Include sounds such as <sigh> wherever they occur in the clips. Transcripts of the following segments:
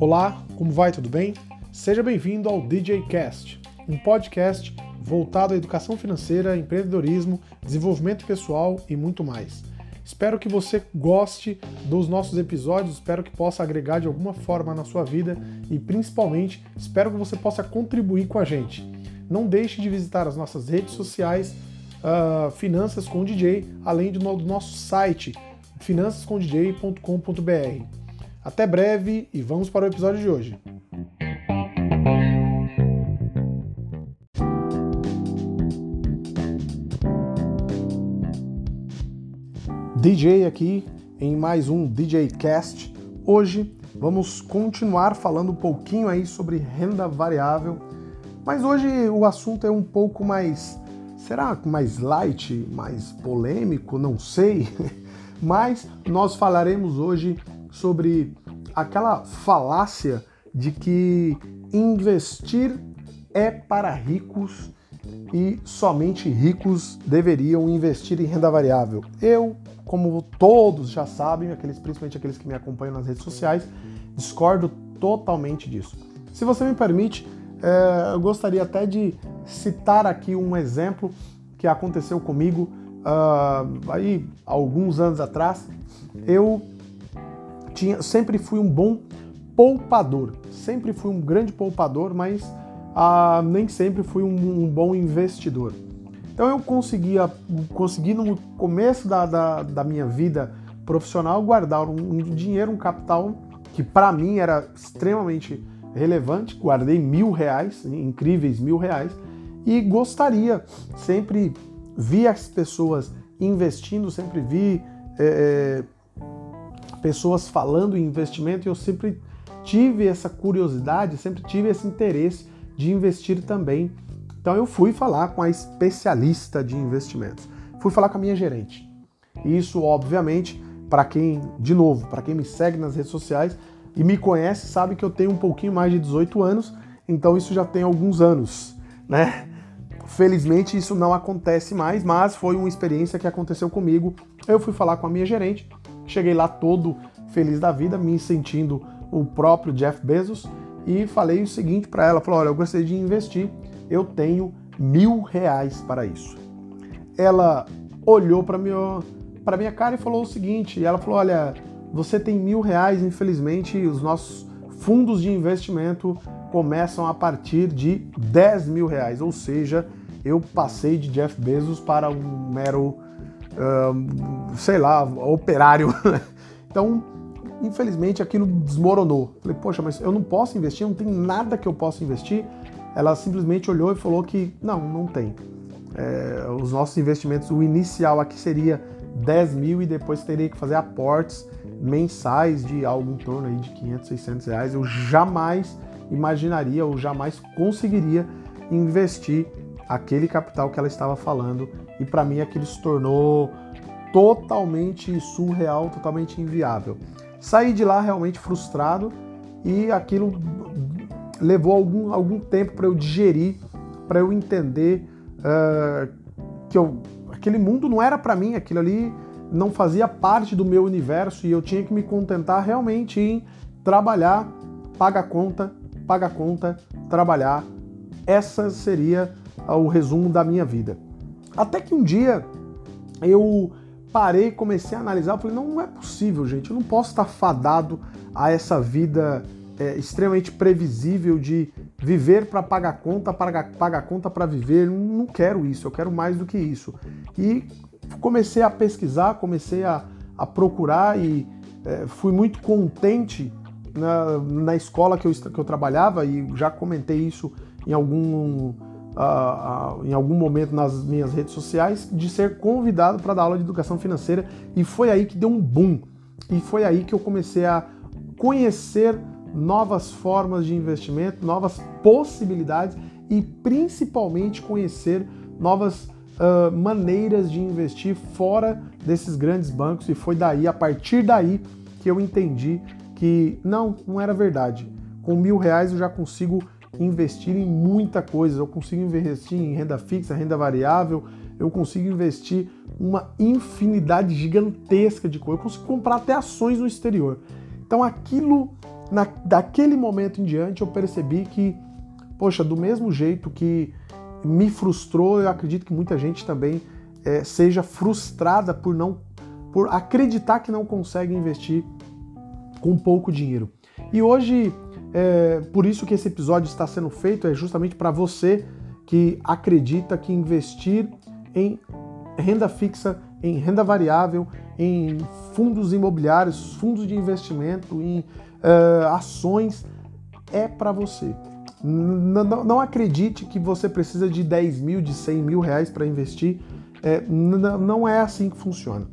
Olá, como vai? Tudo bem? Seja bem-vindo ao DJ Cast, um podcast voltado à educação financeira, empreendedorismo, desenvolvimento pessoal e muito mais. Espero que você goste dos nossos episódios, espero que possa agregar de alguma forma na sua vida e principalmente espero que você possa contribuir com a gente. Não deixe de visitar as nossas redes sociais, uh, Finanças com DJ, além do nosso site finançascomdj.com.br. Até breve e vamos para o episódio de hoje. DJ aqui em mais um DJ Cast. Hoje vamos continuar falando um pouquinho aí sobre renda variável, mas hoje o assunto é um pouco mais, será mais light, mais polêmico, não sei. <laughs> Mas nós falaremos hoje sobre aquela falácia de que investir é para ricos e somente ricos deveriam investir em renda variável. Eu, como todos já sabem, aqueles, principalmente aqueles que me acompanham nas redes sociais, discordo totalmente disso. Se você me permite, é, eu gostaria até de citar aqui um exemplo que aconteceu comigo uh, aí alguns anos atrás. Eu tinha, sempre fui um bom poupador, sempre fui um grande poupador, mas ah, nem sempre fui um, um, bom investidor. Então eu conseguia, consegui no começo da, da, da minha vida profissional guardar um, um dinheiro, um capital que para mim era extremamente relevante. Guardei mil reais, incríveis mil reais, e gostaria sempre vi as pessoas investindo, sempre vi é, pessoas falando em investimento e eu sempre tive essa curiosidade, sempre tive esse interesse de investir também. Então eu fui falar com a especialista de investimentos, fui falar com a minha gerente. Isso, obviamente, para quem, de novo, para quem me segue nas redes sociais e me conhece, sabe que eu tenho um pouquinho mais de 18 anos, então isso já tem alguns anos, né? Felizmente isso não acontece mais, mas foi uma experiência que aconteceu comigo. Eu fui falar com a minha gerente Cheguei lá todo feliz da vida, me sentindo o próprio Jeff Bezos e falei o seguinte para ela: falou, olha, eu gostaria de investir, eu tenho mil reais para isso. Ela olhou para para minha cara e falou o seguinte: ela falou, olha, você tem mil reais, infelizmente os nossos fundos de investimento começam a partir de 10 mil reais, ou seja, eu passei de Jeff Bezos para um mero sei lá, operário. <laughs> então, infelizmente, aquilo desmoronou. Falei, poxa, mas eu não posso investir, não tem nada que eu possa investir. Ela simplesmente olhou e falou que não, não tem. É, os nossos investimentos, o inicial aqui seria 10 mil e depois teria que fazer aportes mensais de algo em torno aí de 500, 600 reais. Eu jamais imaginaria ou jamais conseguiria investir aquele capital que ela estava falando e para mim aquilo se tornou totalmente surreal, totalmente inviável. Saí de lá realmente frustrado e aquilo levou algum, algum tempo para eu digerir, para eu entender uh, que eu, aquele mundo não era para mim, aquilo ali não fazia parte do meu universo e eu tinha que me contentar realmente em trabalhar, paga a conta, paga a conta, trabalhar. Essa seria o resumo da minha vida. Até que um dia eu parei comecei a analisar, falei, não, não é possível, gente, eu não posso estar fadado a essa vida é, extremamente previsível de viver para pagar conta, pagar, pagar conta para viver, não, não quero isso, eu quero mais do que isso. E comecei a pesquisar, comecei a, a procurar e é, fui muito contente na, na escola que eu, que eu trabalhava e já comentei isso em algum uh, uh, em algum momento nas minhas redes sociais de ser convidado para dar aula de educação financeira e foi aí que deu um boom. E foi aí que eu comecei a conhecer novas formas de investimento, novas possibilidades e principalmente conhecer novas uh, maneiras de investir fora desses grandes bancos. E foi daí, a partir daí, que eu entendi que não, não era verdade. Com mil reais eu já consigo investir em muita coisa. Eu consigo investir em renda fixa, renda variável, eu consigo investir uma infinidade gigantesca de coisas, eu consigo comprar até ações no exterior. Então aquilo, na, daquele momento em diante, eu percebi que, poxa, do mesmo jeito que me frustrou, eu acredito que muita gente também é, seja frustrada por não por acreditar que não consegue investir com pouco dinheiro. E hoje, é, por isso que esse episódio está sendo feito, é justamente para você que acredita que investir em renda fixa, em renda variável, em fundos imobiliários, fundos de investimento, em uh, ações, é para você. N não acredite que você precisa de 10 mil, de 100 mil reais para investir. É, não é assim que funciona.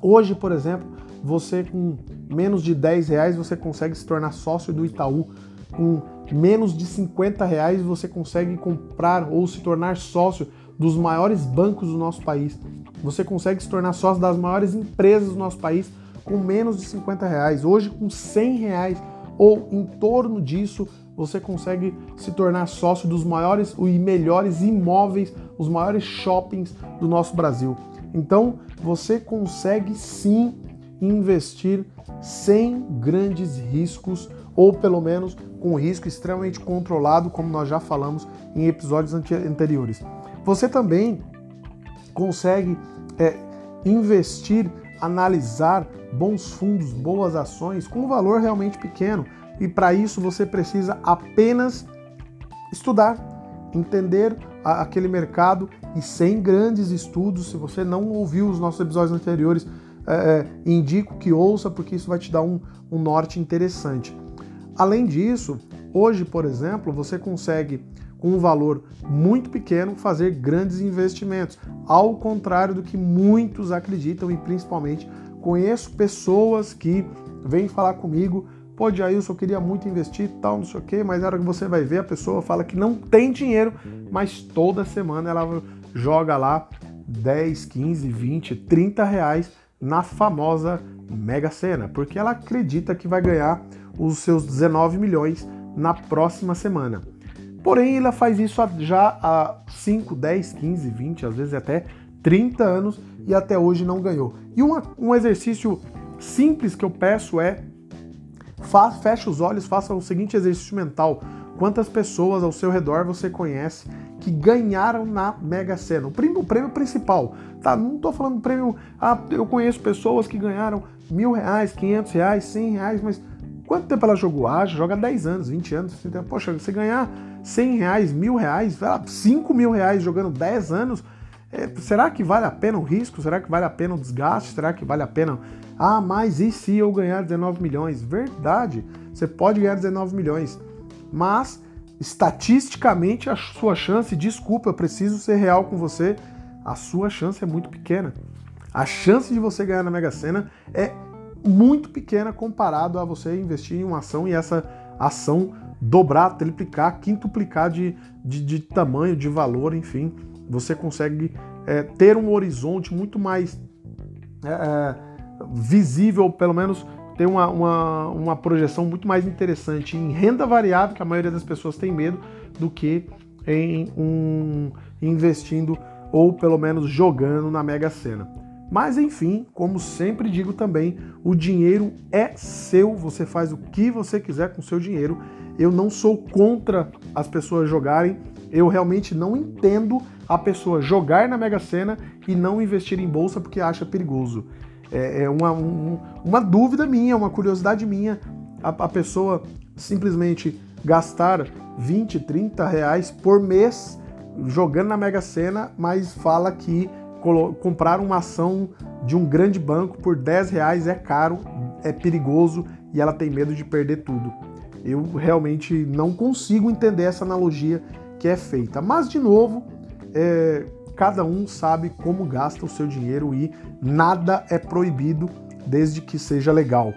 Hoje, por exemplo, você com menos de 10 reais você consegue se tornar sócio do Itaú. Com menos de 50 reais você consegue comprar ou se tornar sócio dos maiores bancos do nosso país. Você consegue se tornar sócio das maiores empresas do nosso país com menos de 50 reais. Hoje, com 100 reais ou em torno disso, você consegue se tornar sócio dos maiores e melhores imóveis, os maiores shoppings do nosso Brasil. Então, você consegue sim investir sem grandes riscos ou pelo menos com risco extremamente controlado, como nós já falamos em episódios anteriores. Você também consegue é, investir, analisar bons fundos, boas ações com um valor realmente pequeno. E para isso você precisa apenas estudar, entender aquele mercado e sem grandes estudos. Se você não ouviu os nossos episódios anteriores, é, é, indico que ouça, porque isso vai te dar um, um norte interessante. Além disso, hoje, por exemplo, você consegue com um valor muito pequeno fazer grandes investimentos, ao contrário do que muitos acreditam e principalmente conheço pessoas que vêm falar comigo, pô, Jailson, eu queria muito investir tal, não sei o quê, mas na hora que você vai ver, a pessoa fala que não tem dinheiro, mas toda semana ela joga lá 10, 15, 20, 30 reais na famosa Mega Sena, porque ela acredita que vai ganhar os seus 19 milhões na próxima semana. Porém, ela faz isso já há 5, 10, 15, 20, às vezes até 30 anos e até hoje não ganhou. E uma, um exercício simples que eu peço é feche os olhos, faça o seguinte exercício mental. Quantas pessoas ao seu redor você conhece que ganharam na Mega Sena? O prêmio, o prêmio principal, tá? Não estou falando do prêmio. Ah, eu conheço pessoas que ganharam mil reais, quinhentos reais, cem reais, mas quanto tempo ela jogou? Ah, joga 10 anos, 20 anos. Poxa, você ganhar 100 reais, mil reais, 5 mil reais jogando 10 anos, é, será que vale a pena o risco? Será que vale a pena o desgaste? Será que vale a pena? Ah, mas e se eu ganhar 19 milhões? Verdade, você pode ganhar 19 milhões, mas estatisticamente a sua chance, desculpa, eu preciso ser real com você, a sua chance é muito pequena. A chance de você ganhar na Mega Sena é muito pequena comparado a você investir em uma ação e essa ação dobrar, triplicar, quintuplicar de, de, de tamanho, de valor, enfim, você consegue é, ter um horizonte muito mais é, é, visível, pelo menos ter uma, uma, uma projeção muito mais interessante em renda variável, que a maioria das pessoas tem medo, do que em um investindo ou pelo menos jogando na Mega Sena. Mas enfim, como sempre digo também, o dinheiro é seu, você faz o que você quiser com o seu dinheiro. Eu não sou contra as pessoas jogarem, eu realmente não entendo a pessoa jogar na Mega Sena e não investir em bolsa porque acha perigoso. É, é uma, um, uma dúvida minha, uma curiosidade minha, a, a pessoa simplesmente gastar 20, 30 reais por mês jogando na Mega Sena, mas fala que comprar uma ação de um grande banco por 10 reais é caro, é perigoso e ela tem medo de perder tudo. Eu realmente não consigo entender essa analogia que é feita. Mas, de novo, é, cada um sabe como gasta o seu dinheiro e nada é proibido desde que seja legal.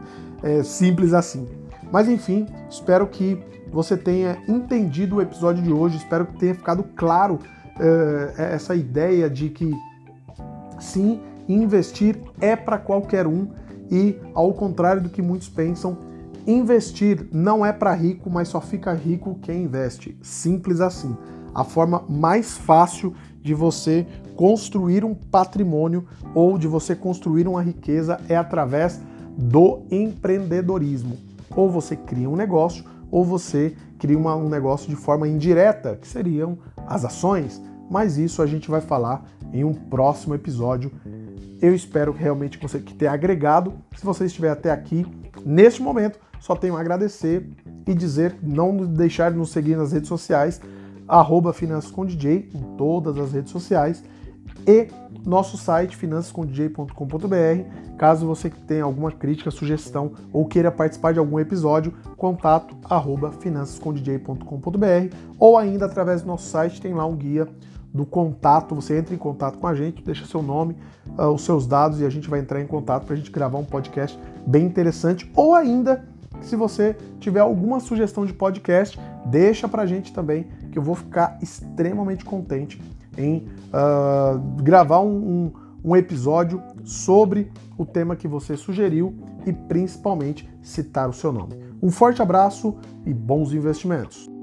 <laughs> é simples assim. Mas enfim, espero que você tenha entendido o episódio de hoje, espero que tenha ficado claro uh, essa ideia de que sim, investir é para qualquer um e, ao contrário do que muitos pensam, investir não é para rico, mas só fica rico quem investe. Simples assim. A forma mais fácil de você construir um patrimônio ou de você construir uma riqueza é através do empreendedorismo. Ou você cria um negócio ou você cria uma, um negócio de forma indireta, que seriam as ações. Mas isso a gente vai falar em um próximo episódio. Eu espero realmente que você que tenha agregado. Se você estiver até aqui, neste momento, só tenho a agradecer e dizer, não deixar de nos seguir nas redes sociais, arroba Finanças com DJ, em todas as redes sociais, e nosso site finançascomdj.com.br. Caso você tenha alguma crítica, sugestão ou queira participar de algum episódio, contato arroba finançascomdj.com.br ou ainda através do nosso site tem lá um guia do contato, você entra em contato com a gente, deixa seu nome, uh, os seus dados e a gente vai entrar em contato para a gente gravar um podcast bem interessante. Ou ainda se você tiver alguma sugestão de podcast, deixa para a gente também, que eu vou ficar extremamente contente em uh, gravar um, um, um episódio sobre o tema que você sugeriu e principalmente citar o seu nome. Um forte abraço e bons investimentos!